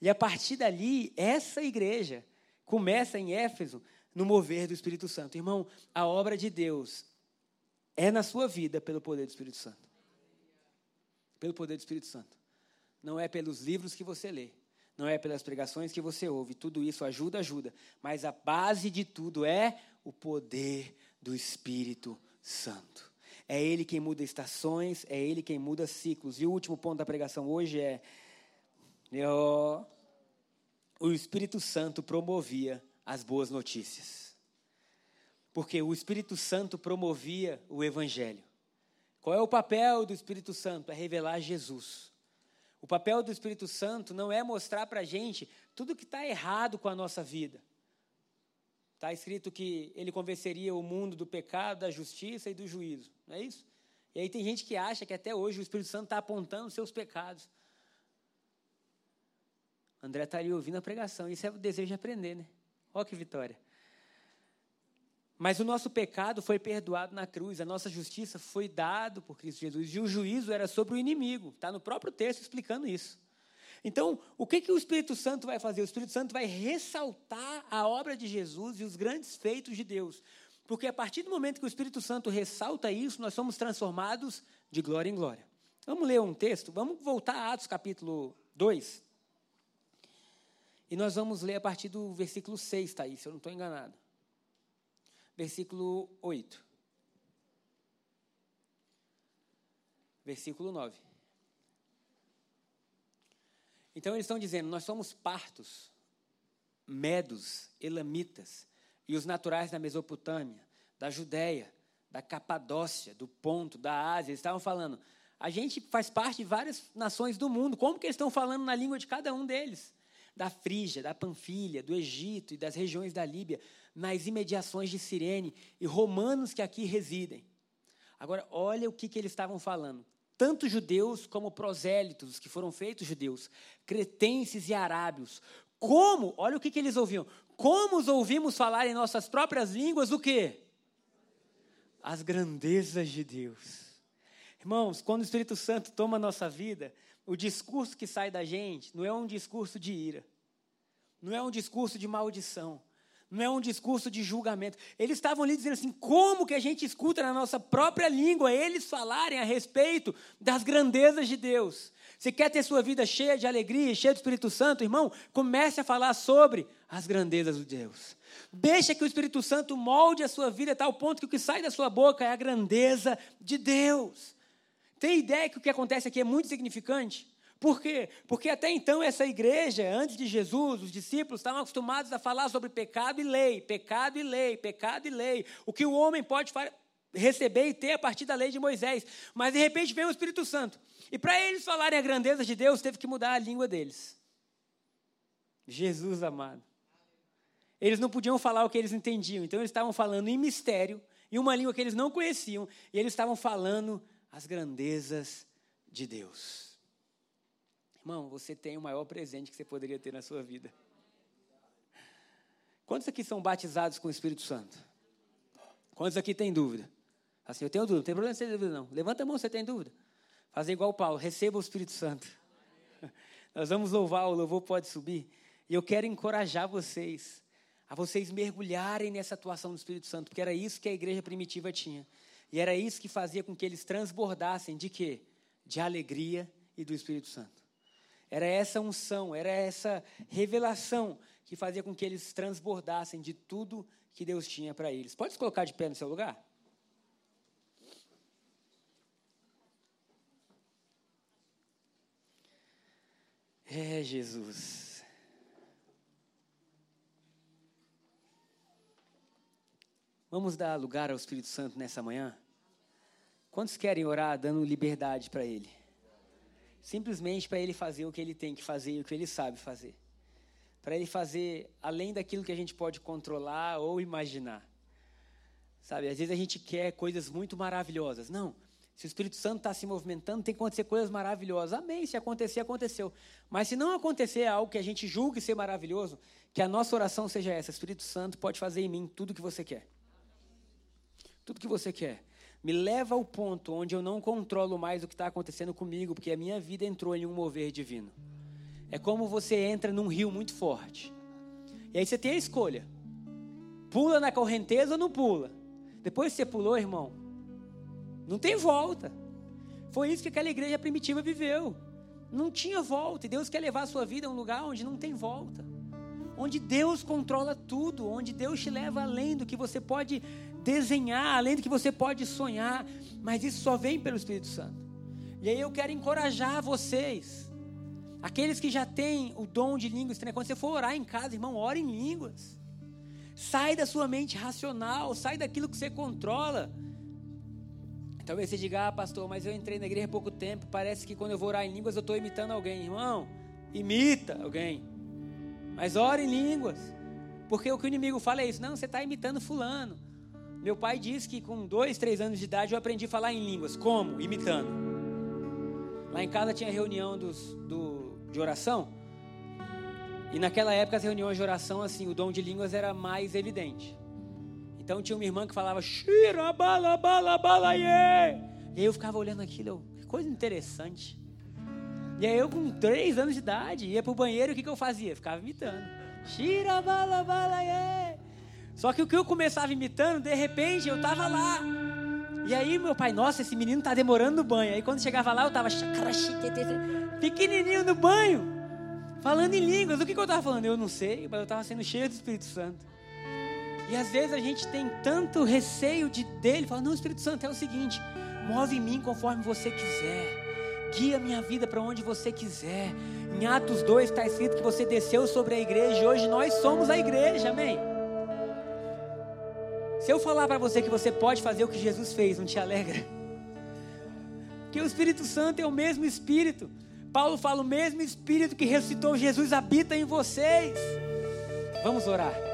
E a partir dali, essa igreja começa em Éfeso no mover do Espírito Santo. Irmão, a obra de Deus é na sua vida pelo poder do Espírito Santo. Pelo poder do Espírito Santo. Não é pelos livros que você lê. Não é pelas pregações que você ouve. Tudo isso ajuda, ajuda. Mas a base de tudo é o poder do Espírito Santo. É Ele quem muda estações, é Ele quem muda ciclos. E o último ponto da pregação hoje é: o Espírito Santo promovia as boas notícias. Porque o Espírito Santo promovia o Evangelho. Qual é o papel do Espírito Santo? É revelar Jesus. O papel do Espírito Santo não é mostrar para a gente tudo que está errado com a nossa vida. Está escrito que ele convenceria o mundo do pecado, da justiça e do juízo. Não é isso? E aí tem gente que acha que até hoje o Espírito Santo está apontando seus pecados. André está ali ouvindo a pregação. Isso é o desejo de aprender, né? Olha que vitória. Mas o nosso pecado foi perdoado na cruz, a nossa justiça foi dado por Cristo Jesus, e o juízo era sobre o inimigo. Está no próprio texto explicando isso. Então, o que, que o Espírito Santo vai fazer? O Espírito Santo vai ressaltar a obra de Jesus e os grandes feitos de Deus. Porque a partir do momento que o Espírito Santo ressalta isso, nós somos transformados de glória em glória. Vamos ler um texto? Vamos voltar a Atos capítulo 2. E nós vamos ler a partir do versículo 6, Thaís, se eu não estou enganado. Versículo 8. Versículo 9. Então eles estão dizendo: nós somos partos, medos, elamitas, e os naturais da Mesopotâmia, da Judéia, da Capadócia, do Ponto, da Ásia. Eles estavam falando: a gente faz parte de várias nações do mundo. Como que eles estão falando na língua de cada um deles? Da Frígia, da Panfilha, do Egito e das regiões da Líbia, nas imediações de Cirene, e romanos que aqui residem. Agora, olha o que, que eles estavam falando. Tanto judeus como prosélitos, que foram feitos judeus, cretenses e arábios. Como, olha o que, que eles ouviam. Como os ouvimos falar em nossas próprias línguas o quê? As grandezas de Deus. Irmãos, quando o Espírito Santo toma a nossa vida, o discurso que sai da gente não é um discurso de ira, não é um discurso de maldição, não é um discurso de julgamento. Eles estavam ali dizendo assim: como que a gente escuta na nossa própria língua eles falarem a respeito das grandezas de Deus? Você quer ter sua vida cheia de alegria, cheia do Espírito Santo, irmão? Comece a falar sobre as grandezas de Deus. Deixa que o Espírito Santo molde a sua vida a tal ponto que o que sai da sua boca é a grandeza de Deus. Tem ideia que o que acontece aqui é muito significante? Por quê? Porque até então essa igreja, antes de Jesus, os discípulos estavam acostumados a falar sobre pecado e lei, pecado e lei, pecado e lei. O que o homem pode receber e ter a partir da lei de Moisés. Mas de repente vem o Espírito Santo. E para eles falarem a grandeza de Deus, teve que mudar a língua deles. Jesus amado. Eles não podiam falar o que eles entendiam, então eles estavam falando em mistério, em uma língua que eles não conheciam, e eles estavam falando as grandezas de Deus. Irmão, você tem o maior presente que você poderia ter na sua vida. Quantos aqui são batizados com o Espírito Santo? Quantos aqui têm dúvida? Assim, eu tenho dúvida, não tem problema você ter dúvida, não. Levanta a mão se você tem dúvida. Fazer igual o Paulo, receba o Espírito Santo. Nós vamos louvar, o louvor pode subir. E eu quero encorajar vocês a vocês mergulharem nessa atuação do Espírito Santo, porque era isso que a igreja primitiva tinha. E era isso que fazia com que eles transbordassem de quê? De alegria e do Espírito Santo. Era essa unção, era essa revelação que fazia com que eles transbordassem de tudo que Deus tinha para eles. Pode se colocar de pé no seu lugar? É, Jesus. Vamos dar lugar ao Espírito Santo nessa manhã? Quantos querem orar dando liberdade para Ele? Simplesmente para Ele fazer o que Ele tem que fazer e o que Ele sabe fazer. Para Ele fazer além daquilo que a gente pode controlar ou imaginar. Sabe, às vezes a gente quer coisas muito maravilhosas. Não, se o Espírito Santo está se movimentando, tem que acontecer coisas maravilhosas. Amém, se acontecer, aconteceu. Mas se não acontecer algo que a gente julgue ser maravilhoso, que a nossa oração seja essa: Espírito Santo pode fazer em mim tudo o que você quer. Tudo que você quer me leva ao ponto onde eu não controlo mais o que está acontecendo comigo, porque a minha vida entrou em um mover divino. É como você entra num rio muito forte. E aí você tem a escolha: pula na correnteza ou não pula? Depois que você pulou, irmão, não tem volta. Foi isso que aquela igreja primitiva viveu. Não tinha volta. E Deus quer levar a sua vida a um lugar onde não tem volta. Onde Deus controla tudo, onde Deus te leva além do que você pode desenhar, além do que você pode sonhar, mas isso só vem pelo Espírito Santo. E aí eu quero encorajar vocês, aqueles que já têm o dom de línguas, quando você for orar em casa, irmão, ore em línguas. Sai da sua mente racional, sai daquilo que você controla. Talvez você diga, ah, pastor, mas eu entrei na igreja há pouco tempo, parece que quando eu vou orar em línguas eu estou imitando alguém. Irmão, imita alguém. Mas ore em línguas. Porque o que o inimigo fala é isso. Não, você está imitando fulano. Meu pai disse que com dois, três anos de idade eu aprendi a falar em línguas. Como? Imitando. Lá em casa tinha reunião dos, do, de oração. E naquela época as reuniões de oração, assim, o dom de línguas era mais evidente. Então tinha uma irmã que falava, Shira, bala, bala, bala. E aí eu ficava olhando aquilo, que coisa interessante. E aí eu com três anos de idade, ia pro banheiro, o que, que eu fazia? Ficava imitando. Shira, bala, bala, yeah. Só que o que eu começava imitando, de repente eu tava lá. E aí meu pai, nossa, esse menino tá demorando no banho. Aí quando chegava lá, eu tava pequenininho no banho, falando em línguas. O que, que eu tava falando? Eu não sei, mas eu tava sendo cheio do Espírito Santo. E às vezes a gente tem tanto receio de dele, fala: "Não, Espírito Santo, é o seguinte, move em mim conforme você quiser. Guia minha vida para onde você quiser." Em Atos 2 está escrito que você desceu sobre a igreja e hoje nós somos a igreja. Amém. Se eu falar para você que você pode fazer o que Jesus fez, não te alegra? Que o Espírito Santo é o mesmo Espírito. Paulo fala: o mesmo Espírito que ressuscitou Jesus habita em vocês. Vamos orar.